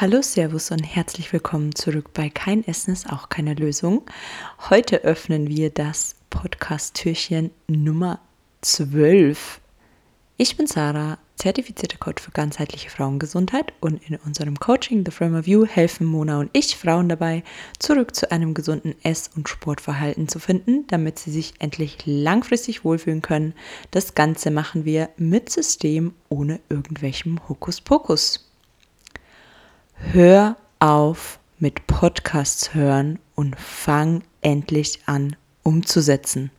Hallo, Servus und herzlich willkommen zurück bei Kein Essen ist auch keine Lösung. Heute öffnen wir das Podcast-Türchen Nummer 12. Ich bin Sarah, zertifizierte Coach für ganzheitliche Frauengesundheit und in unserem Coaching The Frame of You helfen Mona und ich Frauen dabei, zurück zu einem gesunden Ess- und Sportverhalten zu finden, damit sie sich endlich langfristig wohlfühlen können. Das Ganze machen wir mit System ohne irgendwelchem Hokuspokus. Hör auf mit Podcasts hören und fang endlich an umzusetzen.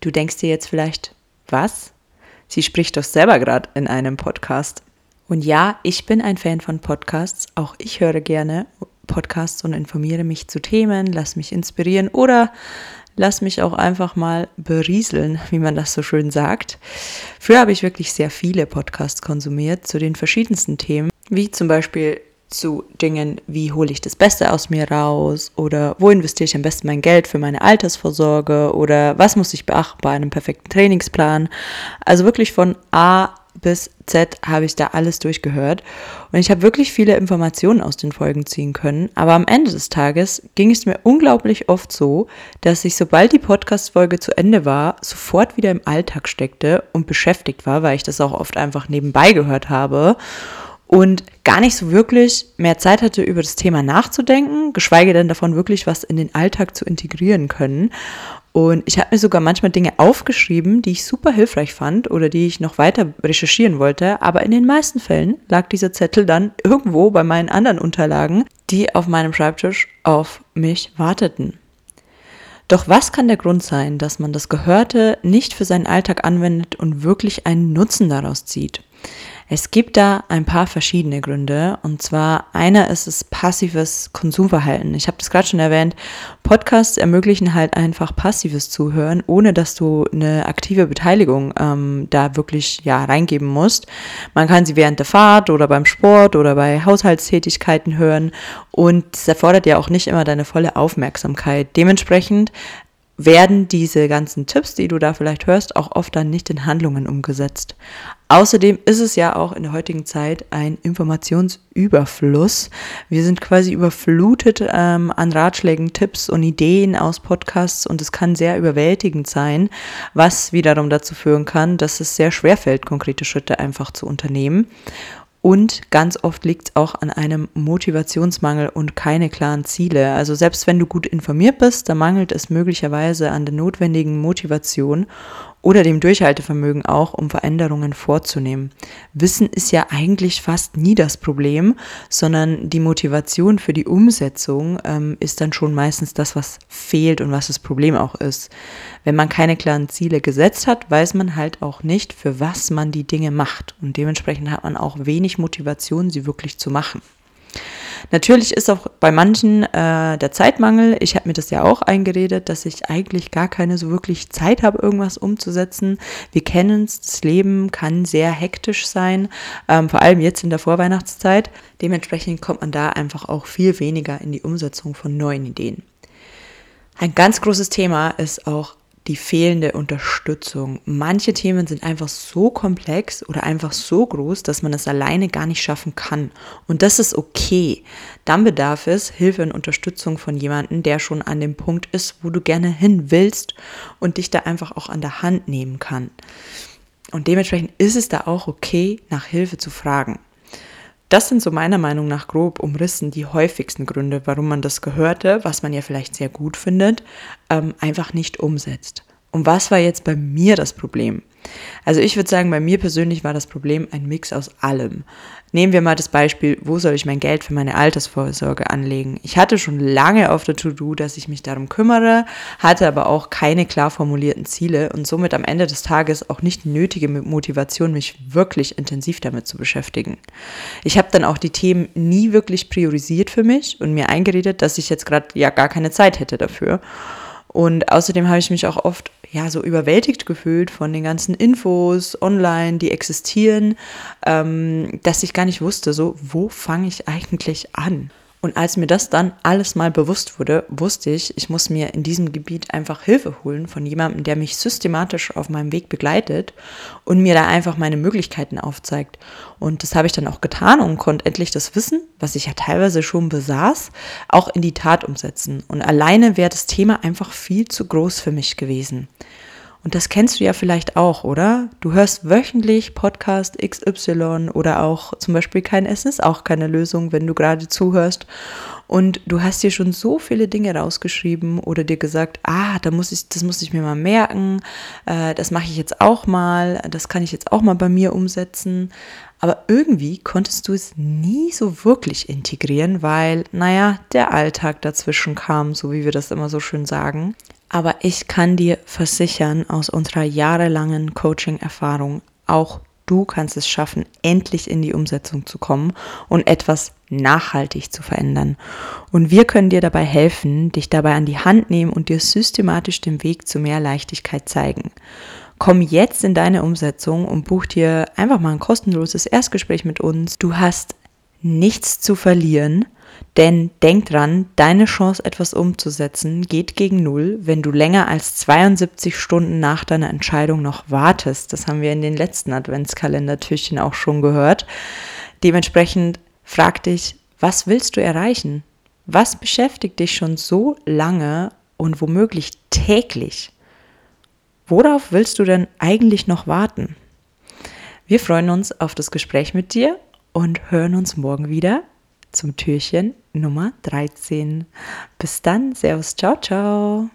Du denkst dir jetzt vielleicht, was? Sie spricht doch selber gerade in einem Podcast. Und ja, ich bin ein Fan von Podcasts. Auch ich höre gerne Podcasts und informiere mich zu Themen, lass mich inspirieren oder lass mich auch einfach mal berieseln, wie man das so schön sagt. Früher habe ich wirklich sehr viele Podcasts konsumiert zu den verschiedensten Themen, wie zum Beispiel zu Dingen, wie hole ich das Beste aus mir raus? Oder wo investiere ich am besten mein Geld für meine Altersvorsorge? Oder was muss ich beachten bei einem perfekten Trainingsplan. Also wirklich von A bis Z habe ich da alles durchgehört. Und ich habe wirklich viele Informationen aus den Folgen ziehen können, aber am Ende des Tages ging es mir unglaublich oft so, dass ich sobald die Podcast-Folge zu Ende war, sofort wieder im Alltag steckte und beschäftigt war, weil ich das auch oft einfach nebenbei gehört habe und gar nicht so wirklich mehr Zeit hatte, über das Thema nachzudenken, geschweige denn davon wirklich was in den Alltag zu integrieren können. Und ich habe mir sogar manchmal Dinge aufgeschrieben, die ich super hilfreich fand oder die ich noch weiter recherchieren wollte. Aber in den meisten Fällen lag dieser Zettel dann irgendwo bei meinen anderen Unterlagen, die auf meinem Schreibtisch auf mich warteten. Doch was kann der Grund sein, dass man das Gehörte nicht für seinen Alltag anwendet und wirklich einen Nutzen daraus zieht? Es gibt da ein paar verschiedene Gründe. Und zwar einer ist es passives Konsumverhalten. Ich habe das gerade schon erwähnt. Podcasts ermöglichen halt einfach passives Zuhören, ohne dass du eine aktive Beteiligung ähm, da wirklich ja reingeben musst. Man kann sie während der Fahrt oder beim Sport oder bei Haushaltstätigkeiten hören. Und es erfordert ja auch nicht immer deine volle Aufmerksamkeit. Dementsprechend werden diese ganzen Tipps, die du da vielleicht hörst, auch oft dann nicht in Handlungen umgesetzt. Außerdem ist es ja auch in der heutigen Zeit ein Informationsüberfluss. Wir sind quasi überflutet ähm, an Ratschlägen, Tipps und Ideen aus Podcasts und es kann sehr überwältigend sein, was wiederum dazu führen kann, dass es sehr schwer fällt, konkrete Schritte einfach zu unternehmen. Und ganz oft liegt es auch an einem Motivationsmangel und keine klaren Ziele. Also selbst wenn du gut informiert bist, da mangelt es möglicherweise an der notwendigen Motivation oder dem Durchhaltevermögen auch, um Veränderungen vorzunehmen. Wissen ist ja eigentlich fast nie das Problem, sondern die Motivation für die Umsetzung ähm, ist dann schon meistens das, was fehlt und was das Problem auch ist. Wenn man keine klaren Ziele gesetzt hat, weiß man halt auch nicht, für was man die Dinge macht. Und dementsprechend hat man auch wenig Motivation, sie wirklich zu machen. Natürlich ist auch bei manchen äh, der Zeitmangel. Ich habe mir das ja auch eingeredet, dass ich eigentlich gar keine so wirklich Zeit habe, irgendwas umzusetzen. Wir kennen es, das Leben kann sehr hektisch sein, ähm, vor allem jetzt in der Vorweihnachtszeit. Dementsprechend kommt man da einfach auch viel weniger in die Umsetzung von neuen Ideen. Ein ganz großes Thema ist auch die fehlende Unterstützung. Manche Themen sind einfach so komplex oder einfach so groß, dass man es alleine gar nicht schaffen kann. Und das ist okay. Dann bedarf es Hilfe und Unterstützung von jemandem, der schon an dem Punkt ist, wo du gerne hin willst und dich da einfach auch an der Hand nehmen kann. Und dementsprechend ist es da auch okay, nach Hilfe zu fragen. Das sind so meiner Meinung nach grob umrissen die häufigsten Gründe, warum man das Gehörte, was man ja vielleicht sehr gut findet, ähm, einfach nicht umsetzt. Und was war jetzt bei mir das Problem? Also ich würde sagen, bei mir persönlich war das Problem ein Mix aus allem. Nehmen wir mal das Beispiel, wo soll ich mein Geld für meine Altersvorsorge anlegen? Ich hatte schon lange auf der To-Do, dass ich mich darum kümmere, hatte aber auch keine klar formulierten Ziele und somit am Ende des Tages auch nicht die nötige Motivation, mich wirklich intensiv damit zu beschäftigen. Ich habe dann auch die Themen nie wirklich priorisiert für mich und mir eingeredet, dass ich jetzt gerade ja gar keine Zeit hätte dafür. Und außerdem habe ich mich auch oft ja so überwältigt gefühlt von den ganzen Infos online, die existieren, ähm, dass ich gar nicht wusste, so wo fange ich eigentlich an? Und als mir das dann alles mal bewusst wurde, wusste ich, ich muss mir in diesem Gebiet einfach Hilfe holen von jemandem, der mich systematisch auf meinem Weg begleitet und mir da einfach meine Möglichkeiten aufzeigt. Und das habe ich dann auch getan und konnte endlich das Wissen, was ich ja teilweise schon besaß, auch in die Tat umsetzen. Und alleine wäre das Thema einfach viel zu groß für mich gewesen. Und das kennst du ja vielleicht auch, oder? Du hörst wöchentlich Podcast XY oder auch zum Beispiel kein Essen ist auch keine Lösung, wenn du gerade zuhörst. Und du hast dir schon so viele Dinge rausgeschrieben oder dir gesagt, ah, da muss ich, das muss ich mir mal merken, äh, das mache ich jetzt auch mal, das kann ich jetzt auch mal bei mir umsetzen. Aber irgendwie konntest du es nie so wirklich integrieren, weil, naja, der Alltag dazwischen kam, so wie wir das immer so schön sagen. Aber ich kann dir versichern, aus unserer jahrelangen Coaching-Erfahrung, auch du kannst es schaffen, endlich in die Umsetzung zu kommen und etwas nachhaltig zu verändern. Und wir können dir dabei helfen, dich dabei an die Hand nehmen und dir systematisch den Weg zu mehr Leichtigkeit zeigen. Komm jetzt in deine Umsetzung und buch dir einfach mal ein kostenloses Erstgespräch mit uns. Du hast nichts zu verlieren denn denk dran, deine Chance, etwas umzusetzen, geht gegen Null, wenn du länger als 72 Stunden nach deiner Entscheidung noch wartest. Das haben wir in den letzten Adventskalendertürchen auch schon gehört. Dementsprechend frag dich, was willst du erreichen? Was beschäftigt dich schon so lange und womöglich täglich? Worauf willst du denn eigentlich noch warten? Wir freuen uns auf das Gespräch mit dir und hören uns morgen wieder zum Türchen Nummer 13. Bis dann, Servus, ciao, ciao.